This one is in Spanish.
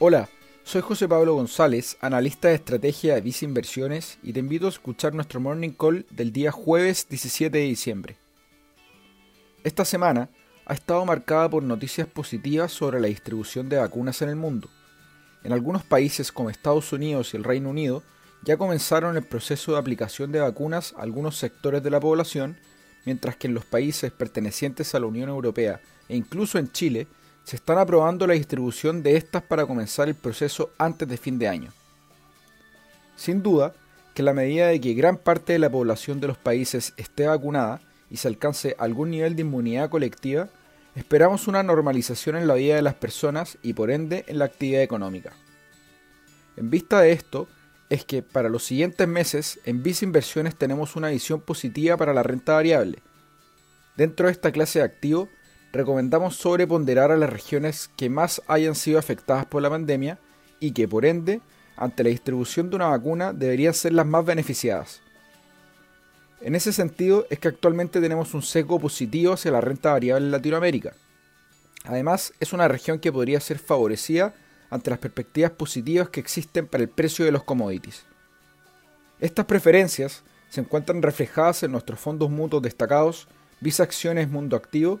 Hola, soy José Pablo González, analista de estrategia de Visa Inversiones y te invito a escuchar nuestro morning call del día jueves 17 de diciembre. Esta semana ha estado marcada por noticias positivas sobre la distribución de vacunas en el mundo. En algunos países como Estados Unidos y el Reino Unido ya comenzaron el proceso de aplicación de vacunas a algunos sectores de la población, mientras que en los países pertenecientes a la Unión Europea e incluso en Chile se están aprobando la distribución de estas para comenzar el proceso antes de fin de año. Sin duda, que la medida de que gran parte de la población de los países esté vacunada y se alcance algún nivel de inmunidad colectiva, esperamos una normalización en la vida de las personas y por ende en la actividad económica. En vista de esto, es que para los siguientes meses en Visa Inversiones tenemos una visión positiva para la renta variable. Dentro de esta clase de activo, recomendamos sobreponderar a las regiones que más hayan sido afectadas por la pandemia y que por ende, ante la distribución de una vacuna, deberían ser las más beneficiadas. En ese sentido es que actualmente tenemos un sesgo positivo hacia la renta variable en Latinoamérica. Además, es una región que podría ser favorecida ante las perspectivas positivas que existen para el precio de los commodities. Estas preferencias se encuentran reflejadas en nuestros fondos mutuos destacados Visa Acciones Mundo Activo